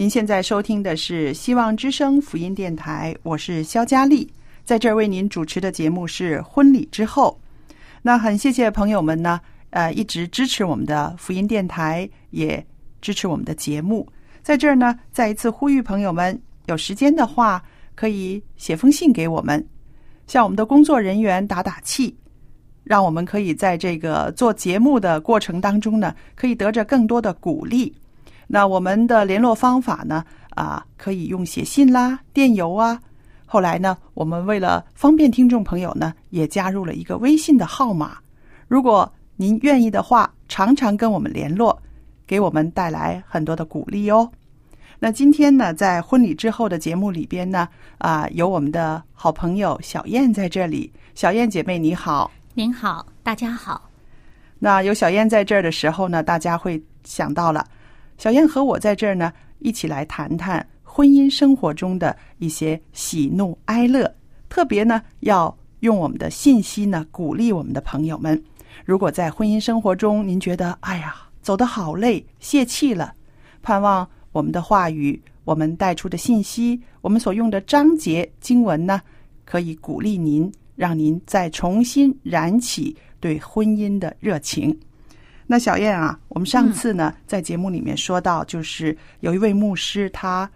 您现在收听的是希望之声福音电台，我是肖佳丽，在这儿为您主持的节目是《婚礼之后》。那很谢谢朋友们呢，呃，一直支持我们的福音电台，也支持我们的节目。在这儿呢，再一次呼吁朋友们，有时间的话可以写封信给我们，向我们的工作人员打打气，让我们可以在这个做节目的过程当中呢，可以得着更多的鼓励。那我们的联络方法呢，啊，可以用写信啦、电邮啊。后来呢，我们为了方便听众朋友呢，也加入了一个微信的号码。如果您愿意的话，常常跟我们联络，给我们带来很多的鼓励哦。那今天呢，在婚礼之后的节目里边呢，啊，有我们的好朋友小燕在这里。小燕姐妹你好。您好，大家好。那有小燕在这儿的时候呢，大家会想到了，小燕和我在这儿呢，一起来谈谈婚姻生活中的一些喜怒哀乐，特别呢要用我们的信息呢鼓励我们的朋友们。如果在婚姻生活中您觉得哎呀走得好累，泄气了，盼望我们的话语、我们带出的信息、我们所用的章节经文呢，可以鼓励您，让您再重新燃起对婚姻的热情。那小燕啊，我们上次呢、在节目里面说到，就是有一位牧师，他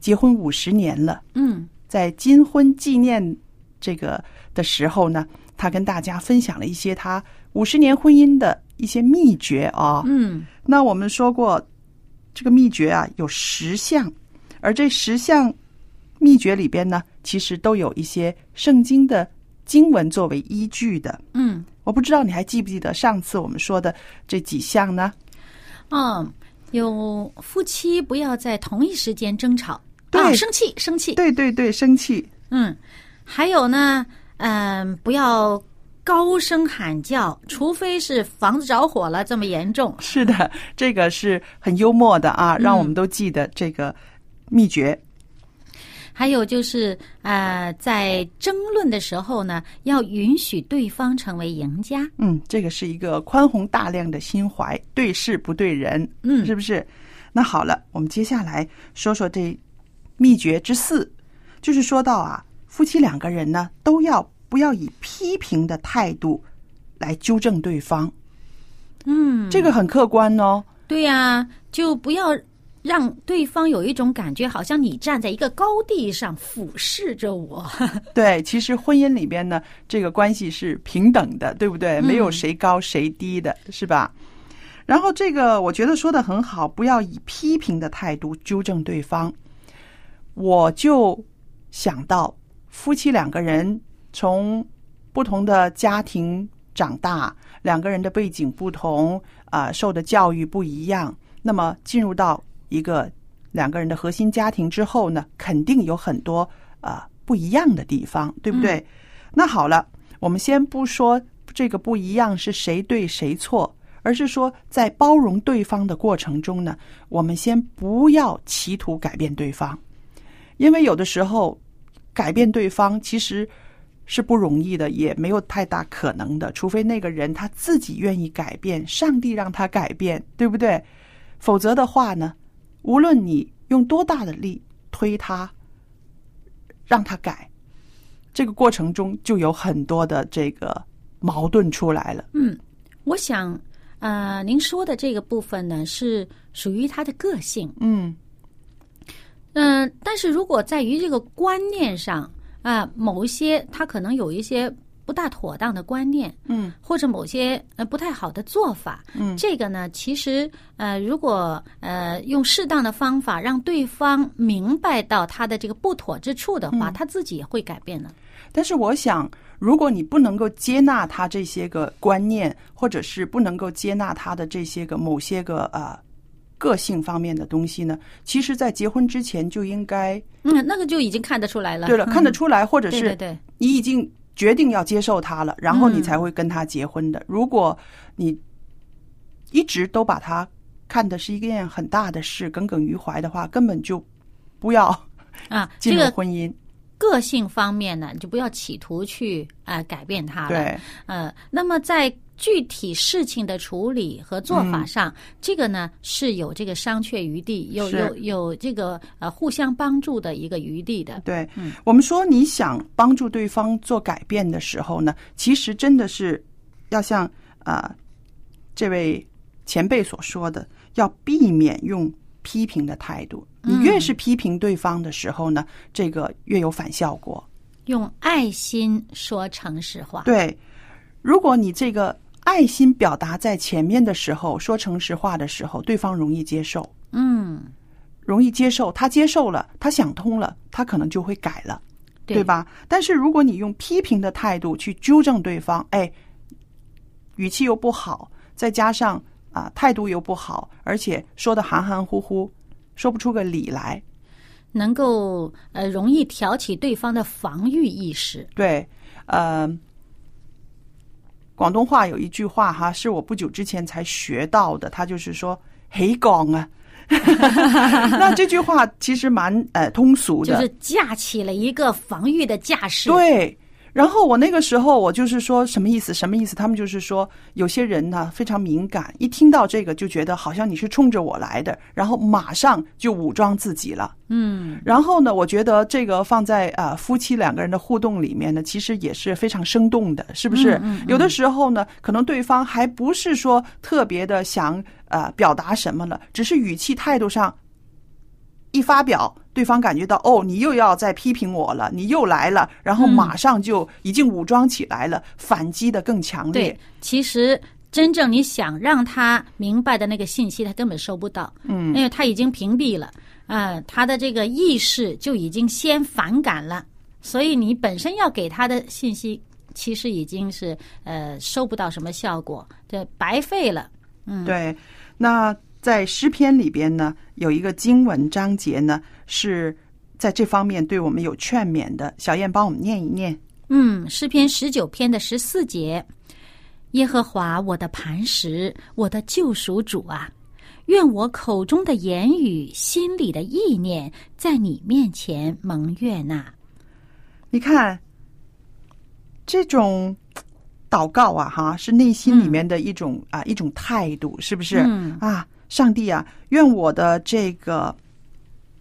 结婚五十年了，嗯。在金婚纪念这个的时候呢，他跟大家分享了一些他五十年婚姻的一些秘诀啊、嗯。那我们说过，这个秘诀啊有十项，而这十项秘诀里边呢，其实都有一些圣经的经文作为依据的。嗯我不知道你还记不记得上次我们说的这几项呢？嗯，有夫妻不要在同一时间争吵，对啊，生气生气。对对对，生气，嗯，还有呢，嗯、不要高声喊叫，除非是房子着火了这么严重。是的，这个是很幽默的啊，让我们都记得这个秘诀。还有就是，呃，在争论的时候呢，要允许对方成为赢家。嗯，这个是一个宽宏大量的心怀，对事不对人，嗯是不是？那好了，我们接下来说说这秘诀之四，就是说到啊，夫妻两个人呢，都要不要以批评的态度来纠正对方，嗯，这个很客观哦。对呀、就不要让对方有一种感觉，好像你站在一个高地上俯视着我。对，其实婚姻里边呢，这个关系是平等的，对不对？没有谁高谁低的，是吧？然后这个我觉得说的很好，不要以批评的态度纠正对方。我就想到，夫妻两个人从不同的家庭长大，两个人的背景不同，啊、受的教育不一样，那么进入到一个两个人的核心家庭之后呢，肯定有很多啊、不一样的地方，对不对？那好了，我们先不说这个不一样是谁对谁错，而是说在包容对方的过程中呢，我们先不要企图改变对方，因为有的时候改变对方其实是不容易的，也没有太大可能的，除非那个人他自己愿意改变，上帝让他改变，对不对？否则的话呢，无论你用多大的力推他，让他改，这个过程中就有很多的这个矛盾出来了。嗯，我想，呃，您说的这个部分呢，是属于他的个性。嗯嗯、但是如果在于这个观念上啊、某一些他可能有一些不大妥当的观念，嗯。或者某些呃不太好的做法，嗯。这个呢，其实呃，如果呃用适当的方法让对方明白到他的这个不妥之处的话，他自己也会改变的。但是我想，如果你不能够接纳他这些个观念，或者是不能够接纳他的这些个某些个呃个性方面的东西呢，其实，在结婚之前就应该嗯，那个就已经看得出来了。对了，嗯看得出来，或者是对对对，你已经决定要接受他了，然后你嗯才会跟他结婚的。如果你一直都把他看的是一件很大的事，耿耿于怀的话，根本就不要啊，进入这个婚姻。个性方面呢，你就不要企图去啊、呃改变他了。对，呃，那么在具体事情的处理和做法上，这个呢是有这个商榷余地，有有有这个呃互相帮助的一个余地的。对，我们说你想帮助对方做改变的时候呢，其实真的是要像啊、呃这位前辈所说的，要避免用批评的态度。你越是批评对方的时候呢，这个越有反效果。用爱心说诚实话。对，如果你这个爱心表达在前面的时候，说诚实话的时候，对方容易接受，嗯，容易接受，他接受了，他想通了，他可能就会改了。对对？吧？但是如果你用批评的态度去纠正对方，哎，语气又不好，再加上啊态度又不好，而且说的含含糊糊，说不出个理来，能够呃容易挑起对方的防御意识。对，呃，广东话有一句话哈，是我不久之前才学到的，他就是说“黑讲啊”，那这句话其实蛮呃通俗的，就是架起了一个防御的架势。，对，然后我那个时候我就是说什么意思？什么意思？他们就是说有些人呢非常敏感，一听到这个就觉得好像你是冲着我来的，然后马上就武装自己了。嗯，然后呢，我觉得这个放在呃夫妻两个人的互动里面呢，其实也是非常生动的，是不是？嗯嗯嗯有的时候呢，可能对方还不是说特别的想呃表达什么了，只是语气态度上一发表，对方感觉到哦，你又要再批评我了，你又来了，然后嗯马上就已经武装起来了，反击的更强烈对。，其实真正你想让他明白的那个信息，他根本收不到。嗯，因为他已经屏蔽了，啊、他的这个意识就已经先反感了，所以你本身要给他的信息，其实已经是呃收不到什么效果，这白费了。嗯，对，那在诗篇里边呢，有一个经文章节呢，是在这方面对我们有劝勉的。小燕帮我们念一念。嗯，诗篇十九篇的十四节，耶和华我的磐石，我的救赎主啊，愿我口中的言语、心里的意念，在你面前蒙悦纳。你看，这种祷告啊，哈，是内心里面的一种、啊一种态度，是不是？嗯啊，上帝啊，愿我的这个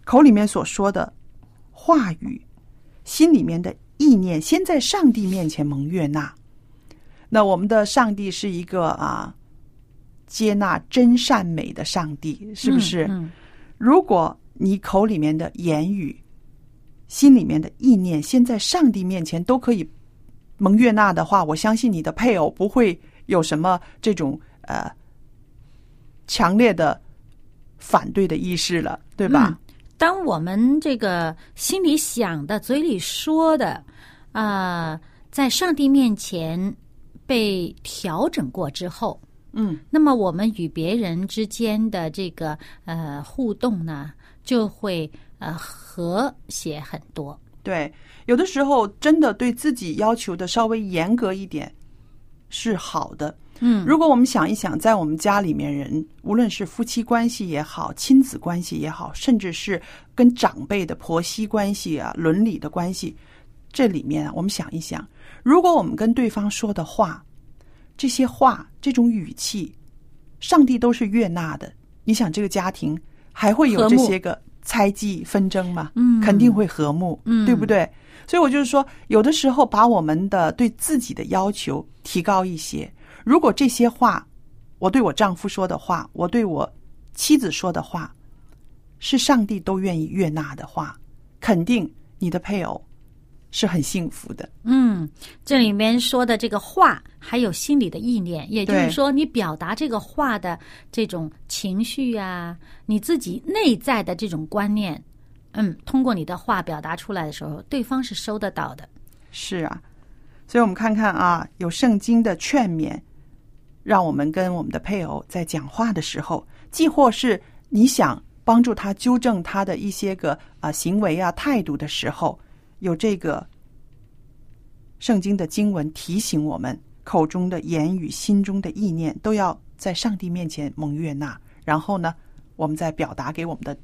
口里面所说的话语，心里面的意念，先在上帝面前蒙悦纳。那我们的上帝是一个啊，接纳真善美的上帝，是不是？嗯如果你口里面的言语、心里面的意念，先在上帝面前都可以蒙悦纳的话，我相信你的配偶不会有什么这种呃强烈的反对的意识了，对吧？嗯当我们这个心里想的、嘴里说的，啊、在上帝面前被调整过之后，嗯，那么我们与别人之间的这个呃互动呢，就会呃和谐很多。对，有的时候真的对自己要求的稍微严格一点是好的，嗯，如果我们想一想，在我们家里面人，无论是夫妻关系也好，亲子关系也好，甚至是跟长辈的婆媳关系啊、伦理的关系，这里面啊，我们想一想，如果我们跟对方说的话，这些话、这种语气，上帝都是悦纳的，你想这个家庭还会有这些个猜忌纷争吗？嗯。肯定会和睦，嗯。对不对？所以我就是说，有的时候把我们的对自己的要求提高一些。如果这些话，我对我丈夫说的话，我对我妻子说的话，是上帝都愿意悦纳的话，肯定你的配偶是很幸福的。嗯，这里面说的这个话，还有心里的意念，也就是说，你表达这个话的这种情绪啊，你自己内在的这种观念，嗯，通过你的话表达出来的时候，对方是收得到的。是啊，所以我们看看啊，有圣经的劝勉，让我们跟我们的配偶在讲话的时候，既或是你想帮助他纠正他的一些个啊行为啊态度的时候，有这个圣经的经文提醒我们，口中的言语、心中的意念都要在上帝面前蒙悦纳。然后呢，我们在表达给我们的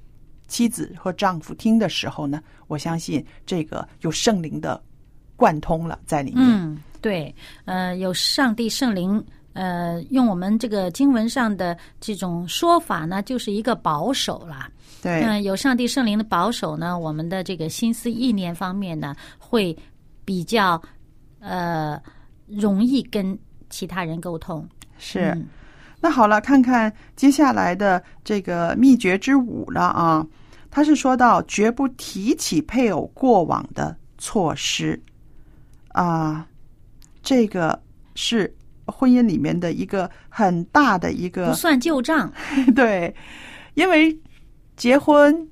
妻子和丈夫听的时候呢，我相信这个有圣灵的贯通了在里面。嗯，对，呃，有上帝圣灵，呃，用我们这个经文上的这种说法呢，就是一个保守啦。对，嗯，有上帝圣灵的保守呢，我们的这个心思意念方面呢，会比较呃容易跟其他人沟通。是。嗯那好了，看看接下来的这个秘诀之五了啊。他是说到绝不提起配偶过往的错失啊，这个是婚姻里面的一个很大的一个不算旧账。对，因为结婚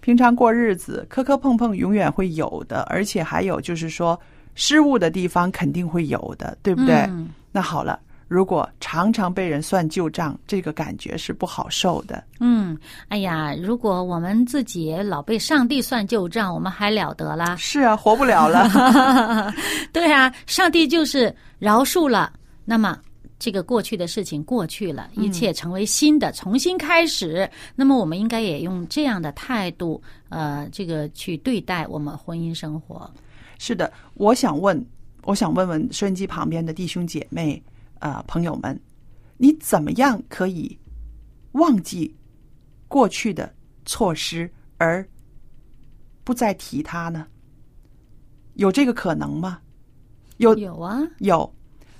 平常过日子磕磕碰碰永远会有的，而且还有就是说失误的地方肯定会有的，对不对？嗯那好了，如果常常被人算旧账，这个感觉是不好受的。嗯，哎呀，如果我们自己老被上帝算旧账，我们还了得啦？是啊，活不了了。对啊，上帝就是饶恕了，那么这个过去的事情过去了，一切成为新的，重新开始。那么我们应该也用这样的态度，呃，这个去对待我们婚姻生活。是的，我想问，我想问问收音机旁边的弟兄姐妹啊、呃朋友们，你怎么样可以忘记过去的措施，而不再提它呢？有这个可能吗？有有啊，有，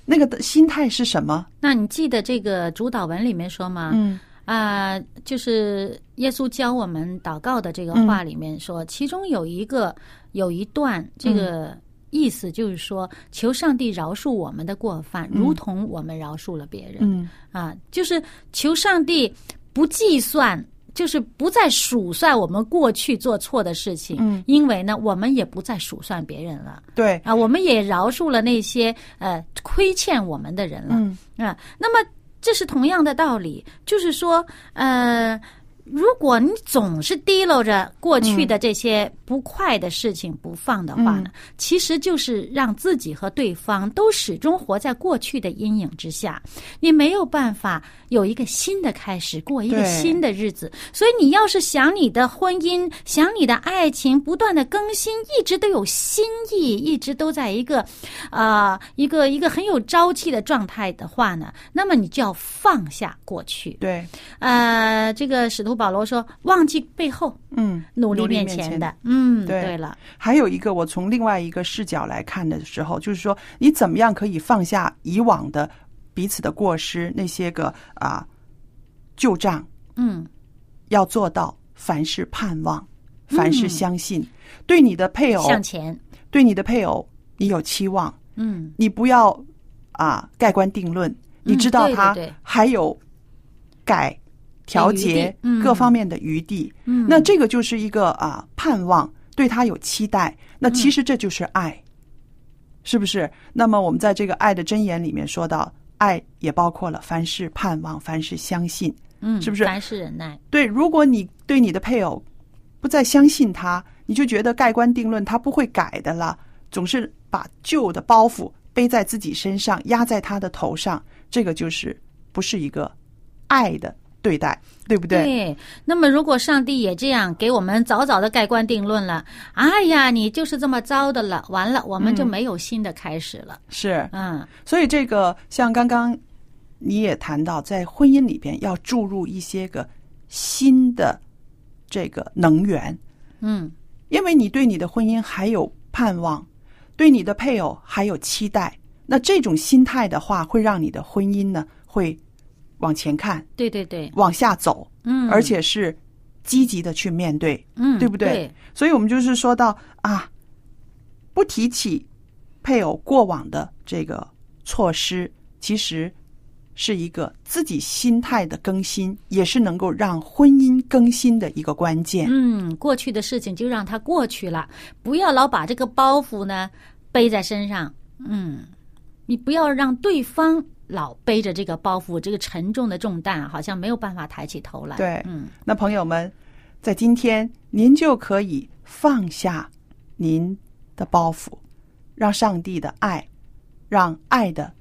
那个的心态是什么？那你记得这个主导文里面说吗？嗯啊、就是耶稣教我们祷告的这个话里面说，其中有一个有一段这个意思就是说，求上帝饶恕我们的过犯，如同我们饶恕了别人。嗯。啊，就是求上帝不计算，就是不再数算我们过去做错的事情，嗯，因为呢，我们也不再数算别人了。对，啊，我们也饶恕了那些呃亏欠我们的人了。嗯。啊，那么这是同样的道理，就是说，呃，如果你总是提溜着过去的这些不快的事情不放的话呢，其实就是让自己和对方都始终活在过去的阴影之下，你没有办法有一个新的开始，过一个新的日子。所以，你要是想你的婚姻，想你的爱情不断的更新，一直都有新意，一直都在一个啊、一个一个很有朝气的状态的话呢，那么你就要放下过去。对，呃，这个使徒保罗说，忘记背后，嗯，努力面面前。前的。嗯，对。对了，还有一个，我从另外一个视角来看的时候，就是说，你怎么样可以放下以往的彼此的过失，那些个啊旧账，嗯。要做到凡事盼望，凡事相信，对你的配偶，向前，对你的配偶，你有期望，嗯。你不要啊盖棺定论，你知道他还有改调节各方面的余地，嗯，那这个就是一个啊盼望，对他有期待。那其实这就是爱，是不是？那么我们在这个爱的箴言里面说到，爱也包括了凡事盼望，凡事相信。嗯，是不是凡事忍耐？对，如果你对你的配偶不再相信他，你就觉得盖棺定论，他不会改的了，总是把旧的包袱背在自己身上，压在他的头上，这个就是不是一个爱的对待，对不对？对，那么如果上帝也这样给我们早早的盖棺定论了，哎呀，你就是这么糟的了，完了，我们就嗯。没有新的开始了。是，嗯。所以这个像刚刚你也谈到，在婚姻里边要注入一些个新的这个能源，嗯，因为你对你的婚姻还有盼望，对你的配偶还有期待，那这种心态的话，会让你的婚姻呢会往前看，对对对，往下走，嗯，而且是积极的去面对，嗯，对不对？所以我们就是说到啊，不提起配偶过往的这个措施，其实是一个自己心态的更新，也是能够让婚姻更新的一个关键。嗯，过去的事情就让它过去了，不要老把这个包袱呢背在身上。嗯，你不要让对方老背着这个包袱，这个沉重的重担，好像没有办法抬起头来。对嗯，那朋友们，在今天您就可以放下您的包袱，让上帝的爱，让爱的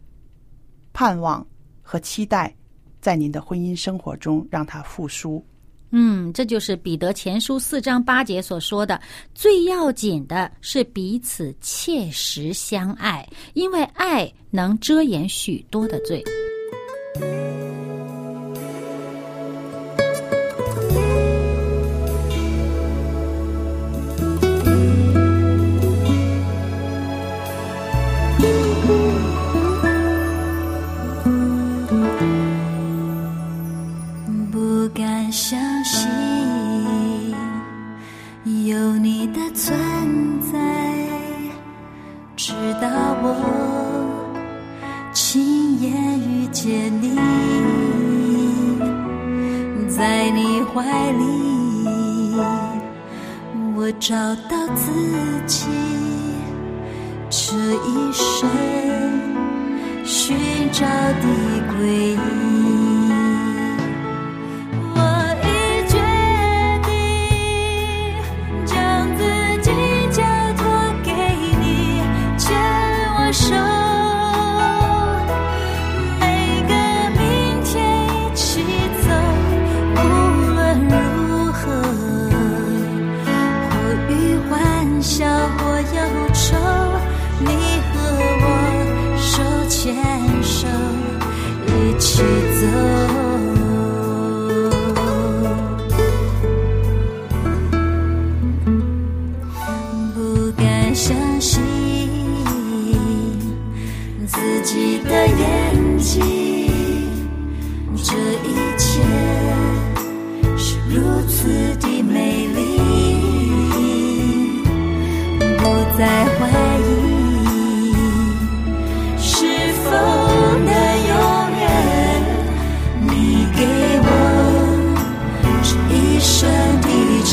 盼望和期待，在您的婚姻生活中让它复苏。嗯，这就是彼得前书四章八节所说的，最要紧的是彼此切实相爱，因为爱能遮掩许多的罪。怀里，我找到自己，这一生寻找的归依。这一切是如此的美丽，不再怀疑是否能永远。你给我这一生的承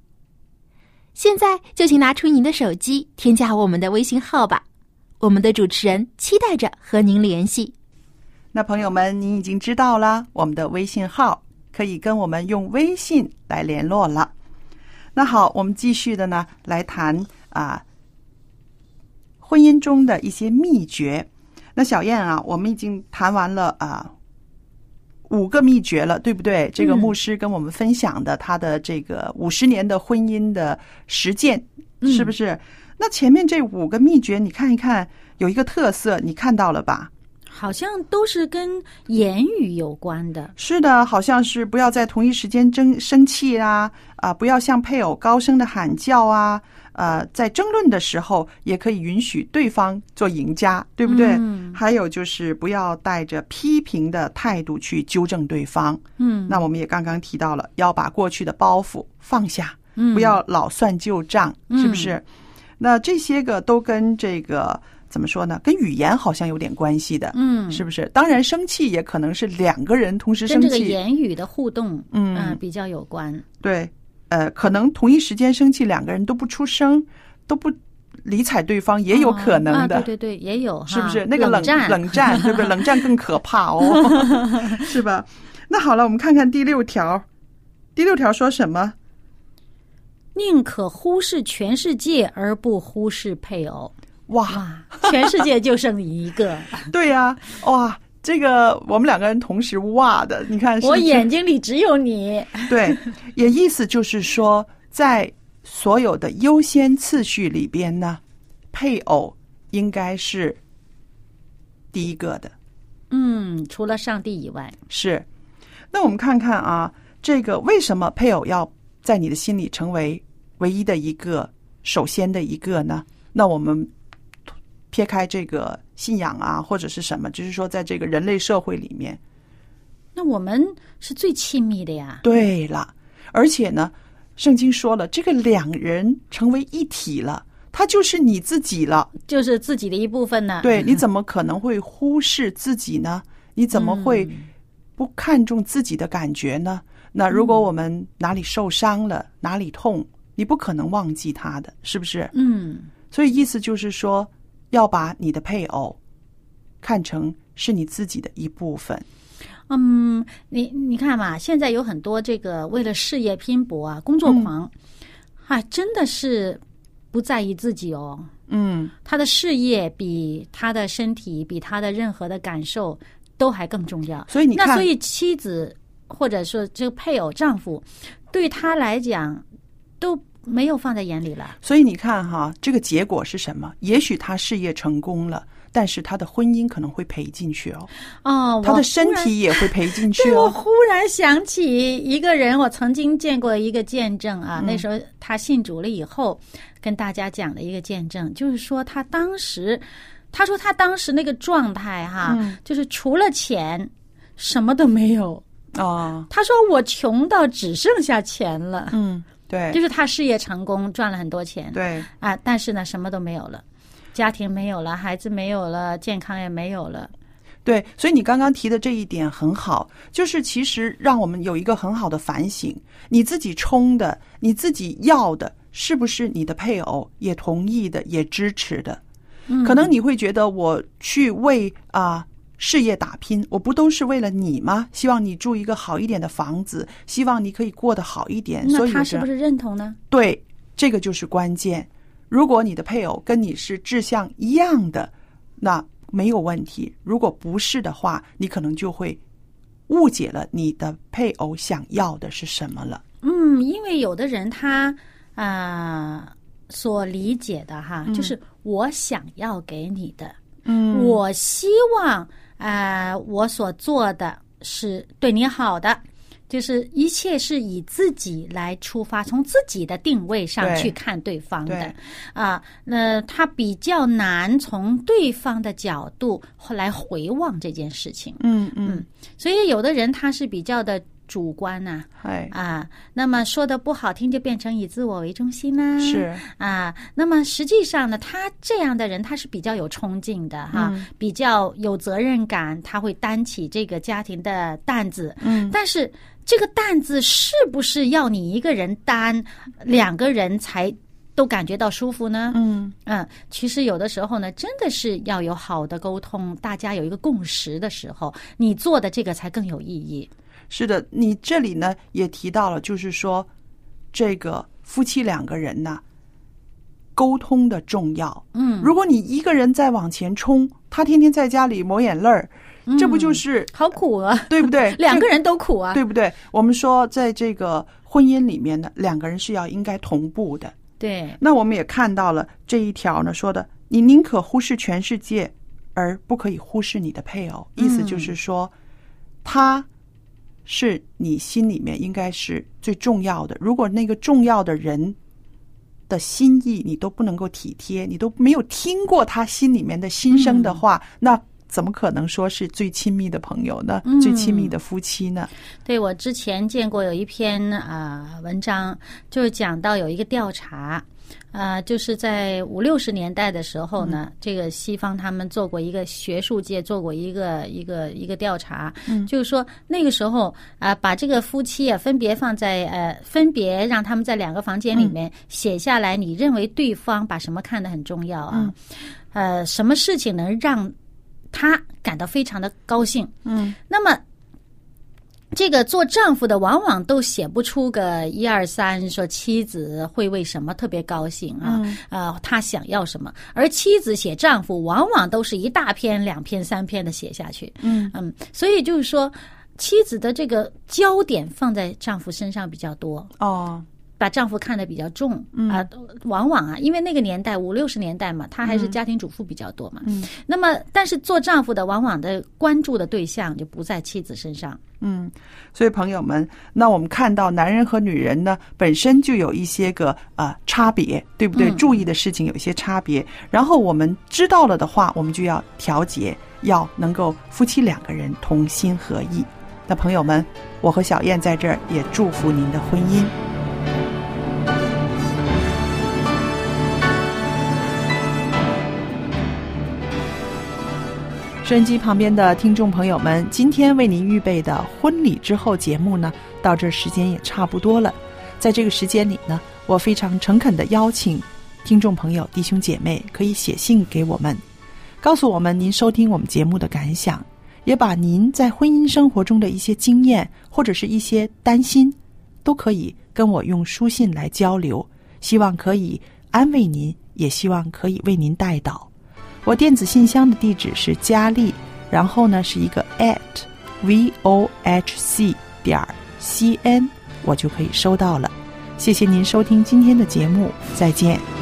现在就请拿出您的手机，添加我们的微信号吧。我们的主持人期待着和您联系。那朋友们，您已经知道了我们的微信号，可以跟我们用微信来联络了。那好，我们继续的呢，来谈啊婚姻中的一些秘诀。那小燕啊，我们已经谈完了啊五个秘诀了，对不对？这个牧师跟我们分享的他的这个五十年的婚姻的实践，是不是？那前面这五个秘诀，你看一看，有一个特色，你看到了吧？好像都是跟言语有关的。是的，好像是不要在同一时间争生气啊，啊，不要向配偶高声的喊叫啊，呃，在争论的时候也可以允许对方做赢家，对不对？嗯还有就是不要带着批评的态度去纠正对方。嗯，那我们也刚刚提到了，要把过去的包袱放下，嗯不要老算旧账，是不是？那这些个都跟这个怎么说呢？跟语言好像有点关系的，嗯是不是？当然，生气也可能是两个人同时生跟这个气，言语的互动，嗯呃比较有关。对，呃，可能同一时间生气，两个人都不出声，都不理睬对方，也有可能的，啊，对对对，也有，是不是？那个冷战，冷战，对不对？冷战更可怕哦，是吧？那好了，我们看看第六条，第六条说什么？宁可忽视全世界而不忽视配偶。哇，哇，全世界就剩你一个，对呀、哇，这个我们两个人同时哇的，你看是是我眼睛里只有你。对，也意思就是说，在所有的优先次序里边呢，配偶应该是第一个的。嗯，除了上帝以外，是，那我们看看啊，这个为什么配偶要在你的心里成为唯一的一个、首先的一个呢？那我们撇开这个信仰啊，或者是什么，就是说，在这个人类社会里面，那我们是最亲密的呀。对了，而且呢，圣经说了，这个两人成为一体了，他就是你自己了。就是自己的一部分呢。对，你怎么可能会忽视自己呢？你怎么会不看重自己的感觉呢？那如果我们哪里受伤了，哪里痛，你不可能忘记他的，是不是？嗯，所以意思就是说，要把你的配偶看成是你自己的一部分。嗯，你你看嘛，现在有很多这个为了事业拼搏啊，工作狂，啊，真的是不在意自己哦。嗯，他的事业比他的身体，比他的任何的感受都还更重要。所以你看那所以妻子或者说这个配偶、丈夫，对他来讲都没有放在眼里了。所以你看哈，这个结果是什么？也许他事业成功了，但是他的婚姻可能会赔进去哦，哦，他的身体也会赔进去 对，我哦。忽然想起一个人，我曾经见过一个见证嗯啊。那时候他信主了以后，跟大家讲的一个见证，就是说他当时，他说他当时那个状态哈，嗯就是除了钱，什么都没有。啊，他说我穷到只剩下钱了，嗯，对，就是他事业成功，赚了很多钱，对，啊，但是呢，什么都没有了，家庭没有了，孩子没有了，健康也没有了。对，所以你刚刚提的这一点很好，就是其实让我们有一个很好的反省：你自己冲的，你自己要的，是不是你的配偶也同意的，也支持的？嗯。可能你会觉得我去为啊、事业打拼，我不都是为了你吗？希望你住一个好一点的房子，希望你可以过得好一点。所那以他是不是认同呢？对，这个就是关键。如果你的配偶跟你是志向一样的，那没有问题；如果不是的话，你可能就会误解了你的配偶想要的是什么了。嗯，因为有的人他啊、所理解的哈，就是我想要给你的，嗯我希望啊、我所做的是对你好的。就是一切是以自己来出发，从自己的定位上去看对方的对啊。那他比较难从对方的角度来回望这件事情，嗯嗯，所以有的人他是比较的主观呐、哎，啊，那么说的不好听就变成以自我为中心啦、是啊，那么实际上呢，他这样的人他是比较有冲劲的哈，嗯比较有责任感，他会担起这个家庭的担子。嗯，但是这个担子是不是要你一个人担，两个人才都感觉到舒服呢？嗯嗯，其实有的时候呢，真的是要有好的沟通，大家有一个共识的时候，你做的这个才更有意义。是的，你这里呢也提到了，就是说这个夫妻两个人呢沟通的重要。嗯，如果你一个人在往前冲，他天天在家里抹眼泪儿，这不就是好苦啊，对不对？两个人都苦啊。对不对？我们说，在这个婚姻里面呢，两个人是要应该同步的。对，那我们也看到了这一条呢，说的你宁可忽视全世界，而不可以忽视你的配偶。意思就是说，他是你心里面应该是最重要的。如果那个重要的人的心意你都不能够体贴，你都没有听过他心里面的心声的话，那怎么可能说是最亲密的朋友呢？嗯最亲密的夫妻呢？对我之前见过有一篇啊、呃文章，就是讲到有一个调查。啊、就是在五六十年代的时候呢，这个西方他们做过一个学术界做过一个一个一个调查，嗯就是说那个时候啊、把这个夫妻啊分别放在呃，分别让他们在两个房间里面写下来，你认为对方把什么看得很重要啊？呃，什么事情能让他感到非常的高兴？嗯，那么这个做丈夫的往往都写不出个一二三，说妻子会为什么特别高兴啊？呃，他想要什么？而妻子写丈夫，往往都是一大篇、两篇、三篇的写下去。嗯嗯，所以就是说，妻子的这个焦点放在丈夫身上比较多。哦，把丈夫看得比较重嗯啊、往往啊，因为那个年代五六十年代嘛，她还是家庭主妇比较多嘛。嗯，那么但是做丈夫的，往往的关注的对象就不在妻子身上。嗯，所以朋友们，那我们看到男人和女人呢，本身就有一些个呃差别，对不对？嗯注意的事情有一些差别。然后我们知道了的话，我们就要调节，要能够夫妻两个人同心合意。那朋友们，我和小燕在这儿也祝福您的婚姻。收音机旁边的听众朋友们，今天为您预备的婚礼之后节目呢，到这时间也差不多了。在这个时间里呢，我非常诚恳的邀请听众朋友、弟兄姐妹可以写信给我们，告诉我们您收听我们节目的感想，也把您在婚姻生活中的一些经验或者是一些担心，都可以跟我用书信来交流。希望可以安慰您，也希望可以为您带到。我电子信箱的地址是佳丽，然后呢是一个 at v o h c 点儿 c n，我就可以收到了。谢谢您收听今天的节目，再见。